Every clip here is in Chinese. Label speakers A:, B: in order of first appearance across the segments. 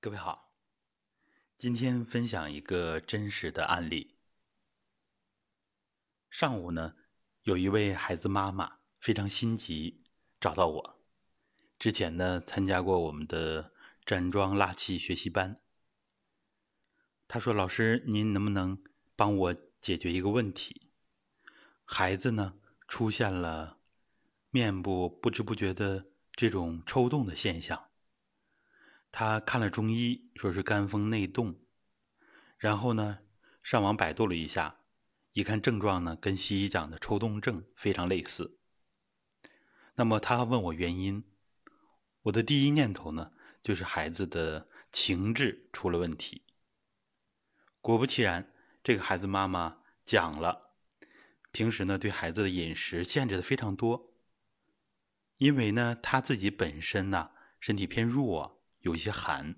A: 各位好，今天分享一个真实的案例。上午呢，有一位孩子妈妈非常心急，找到我。之前呢，参加过我们的站桩拉气学习班。他说：“老师，您能不能帮我解决一个问题？孩子呢，出现了面部不知不觉的这种抽动的现象。”他看了中医，说是肝风内动，然后呢，上网百度了一下，一看症状呢，跟西医讲的抽动症非常类似。那么他问我原因，我的第一念头呢，就是孩子的情志出了问题。果不其然，这个孩子妈妈讲了，平时呢对孩子的饮食限制的非常多，因为呢他自己本身呢身体偏弱。有一些寒，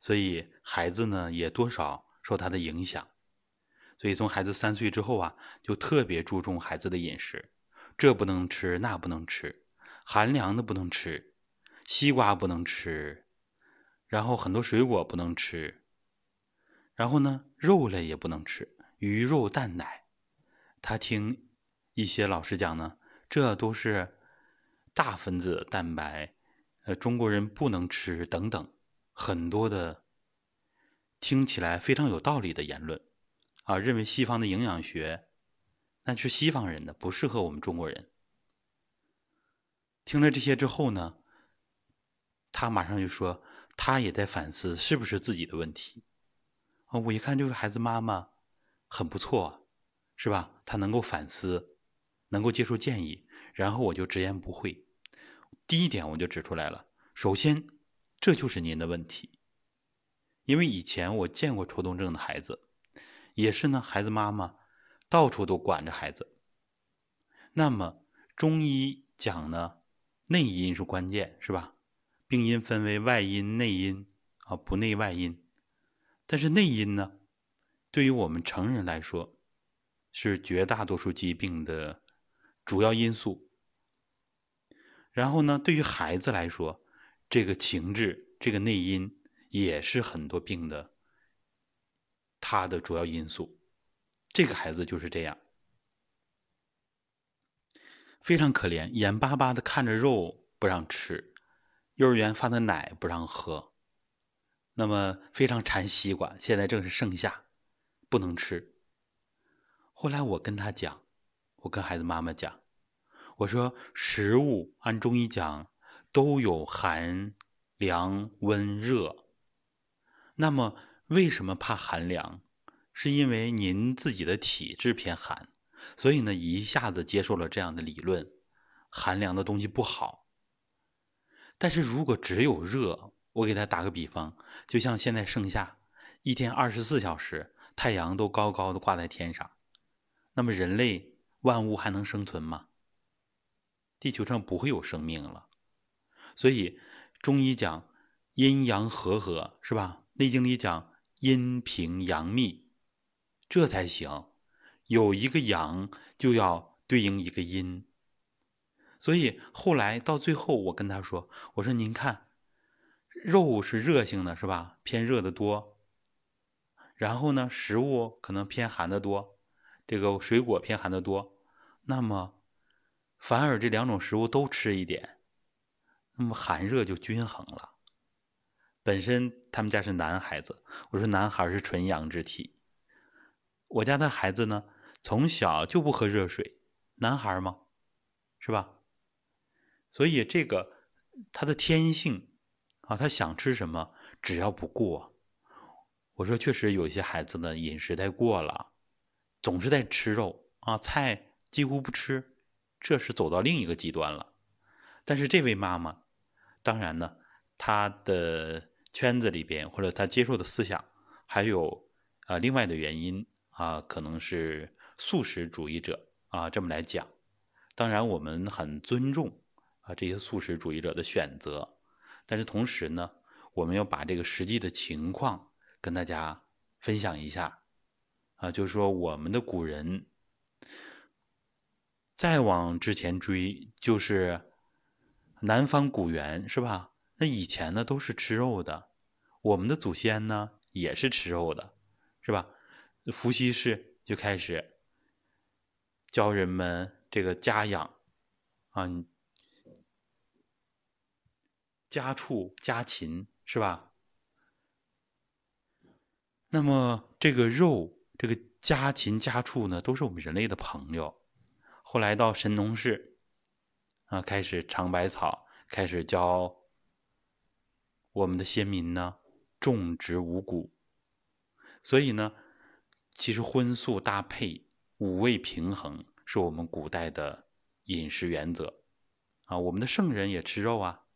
A: 所以孩子呢也多少受他的影响，所以从孩子三岁之后啊，就特别注重孩子的饮食，这不能吃，那不能吃，寒凉的不能吃，西瓜不能吃，然后很多水果不能吃，然后呢肉类也不能吃，鱼肉蛋奶，他听一些老师讲呢，这都是大分子蛋白。呃，中国人不能吃等等，很多的听起来非常有道理的言论，啊，认为西方的营养学那是西方人的，不适合我们中国人。听了这些之后呢，他马上就说，他也在反思是不是自己的问题。啊，我一看这个孩子妈妈很不错，是吧？他能够反思，能够接受建议，然后我就直言不讳。第一点我就指出来了，首先，这就是您的问题，因为以前我见过抽动症的孩子，也是呢，孩子妈妈到处都管着孩子。那么中医讲呢，内因是关键，是吧？病因分为外因、内因啊，不内外因。但是内因呢，对于我们成人来说，是绝大多数疾病的主要因素。然后呢，对于孩子来说，这个情志、这个内因也是很多病的他的主要因素。这个孩子就是这样，非常可怜，眼巴巴的看着肉不让吃，幼儿园发的奶不让喝，那么非常馋西瓜，现在正是盛夏，不能吃。后来我跟他讲，我跟孩子妈妈讲。我说，食物按中医讲都有寒、凉、温、热。那么为什么怕寒凉？是因为您自己的体质偏寒，所以呢一下子接受了这样的理论，寒凉的东西不好。但是如果只有热，我给他打个比方，就像现在盛夏，一天二十四小时太阳都高高的挂在天上，那么人类万物还能生存吗？地球上不会有生命了，所以中医讲阴阳和合，是吧？内经里讲阴平阳密，这才行。有一个阳，就要对应一个阴。所以后来到最后，我跟他说：“我说您看，肉是热性的，是吧？偏热的多。然后呢，食物可能偏寒的多，这个水果偏寒的多。那么。”反而这两种食物都吃一点，那么寒热就均衡了。本身他们家是男孩子，我说男孩是纯阳之体。我家的孩子呢，从小就不喝热水，男孩吗？是吧？所以这个他的天性啊，他想吃什么，只要不过。我说确实有一些孩子呢，饮食太过了，总是在吃肉啊，菜几乎不吃。这是走到另一个极端了，但是这位妈妈，当然呢，她的圈子里边或者她接受的思想，还有啊另外的原因啊，可能是素食主义者啊这么来讲。当然，我们很尊重啊这些素食主义者的选择，但是同时呢，我们要把这个实际的情况跟大家分享一下啊，就是说我们的古人。再往之前追，就是南方古猿，是吧？那以前呢都是吃肉的。我们的祖先呢也是吃肉的，是吧？伏羲氏就开始教人们这个家养啊，家畜、家禽，是吧？那么这个肉，这个家禽、家畜呢，都是我们人类的朋友。后来到神农氏啊，开始尝百草，开始教我们的先民呢种植五谷。所以呢，其实荤素搭配、五味平衡是我们古代的饮食原则啊。我们的圣人也吃肉啊，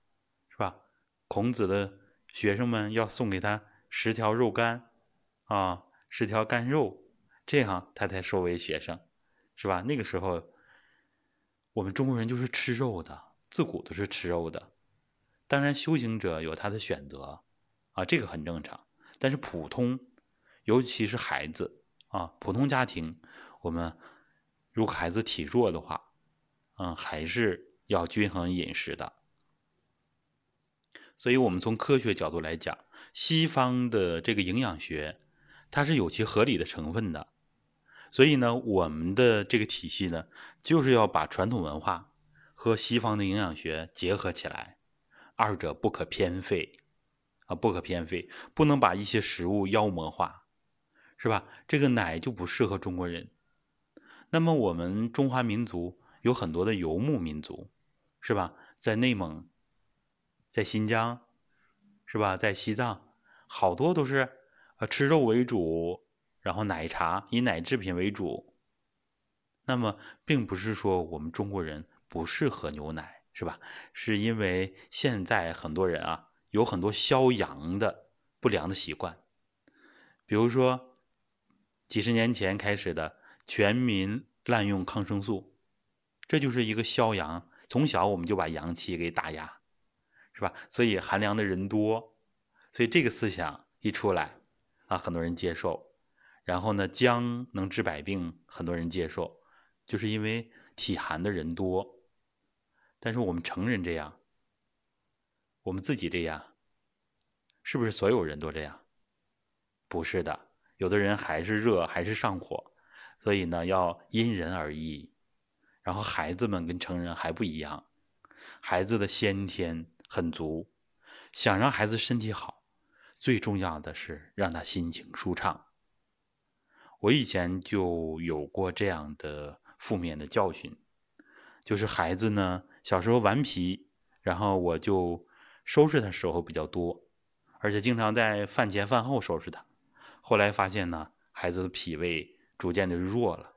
A: 是吧？孔子的学生们要送给他十条肉干。啊，十条干肉，这样他才收为学生，是吧？那个时候，我们中国人就是吃肉的，自古都是吃肉的。当然，修行者有他的选择，啊，这个很正常。但是普通，尤其是孩子啊，普通家庭，我们如果孩子体弱的话，嗯，还是要均衡饮食的。所以，我们从科学角度来讲，西方的这个营养学。它是有其合理的成分的，所以呢，我们的这个体系呢，就是要把传统文化和西方的营养学结合起来，二者不可偏废啊，不可偏废，不能把一些食物妖魔化，是吧？这个奶就不适合中国人。那么我们中华民族有很多的游牧民族，是吧？在内蒙，在新疆，是吧？在西藏，好多都是。呃，吃肉为主，然后奶茶以奶制品为主。那么，并不是说我们中国人不适合牛奶，是吧？是因为现在很多人啊，有很多消阳的不良的习惯，比如说几十年前开始的全民滥用抗生素，这就是一个消阳。从小我们就把阳气给打压，是吧？所以寒凉的人多，所以这个思想一出来。啊，很多人接受，然后呢，姜能治百病，很多人接受，就是因为体寒的人多。但是我们成人这样，我们自己这样，是不是所有人都这样？不是的，有的人还是热，还是上火，所以呢，要因人而异。然后孩子们跟成人还不一样，孩子的先天很足，想让孩子身体好。最重要的是让他心情舒畅。我以前就有过这样的负面的教训，就是孩子呢小时候顽皮，然后我就收拾他时候比较多，而且经常在饭前饭后收拾他。后来发现呢，孩子的脾胃逐渐的弱了，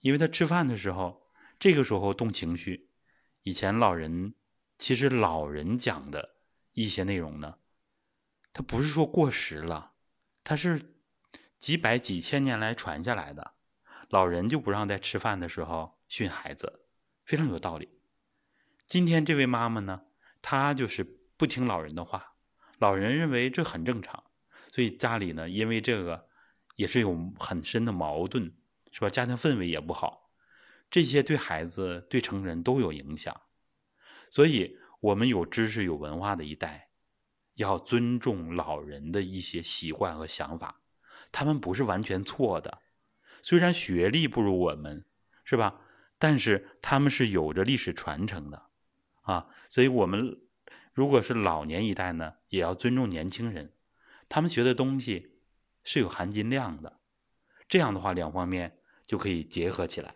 A: 因为他吃饭的时候，这个时候动情绪。以前老人其实老人讲的一些内容呢。他不是说过时了，他是几百几千年来传下来的。老人就不让在吃饭的时候训孩子，非常有道理。今天这位妈妈呢，她就是不听老人的话，老人认为这很正常，所以家里呢，因为这个也是有很深的矛盾，是吧？家庭氛围也不好，这些对孩子、对成人都有影响。所以，我们有知识、有文化的一代。要尊重老人的一些习惯和想法，他们不是完全错的。虽然学历不如我们，是吧？但是他们是有着历史传承的，啊，所以我们如果是老年一代呢，也要尊重年轻人，他们学的东西是有含金量的。这样的话，两方面就可以结合起来。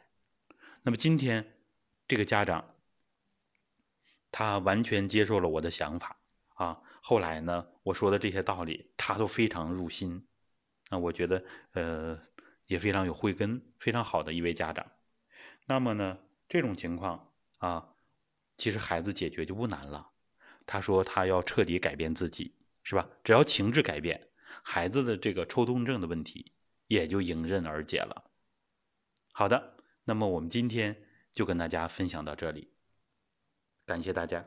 A: 那么今天这个家长，他完全接受了我的想法，啊。后来呢，我说的这些道理，他都非常入心，那我觉得，呃，也非常有慧根，非常好的一位家长。那么呢，这种情况啊，其实孩子解决就不难了。他说他要彻底改变自己，是吧？只要情志改变，孩子的这个抽动症的问题也就迎刃而解了。好的，那么我们今天就跟大家分享到这里，感谢大家。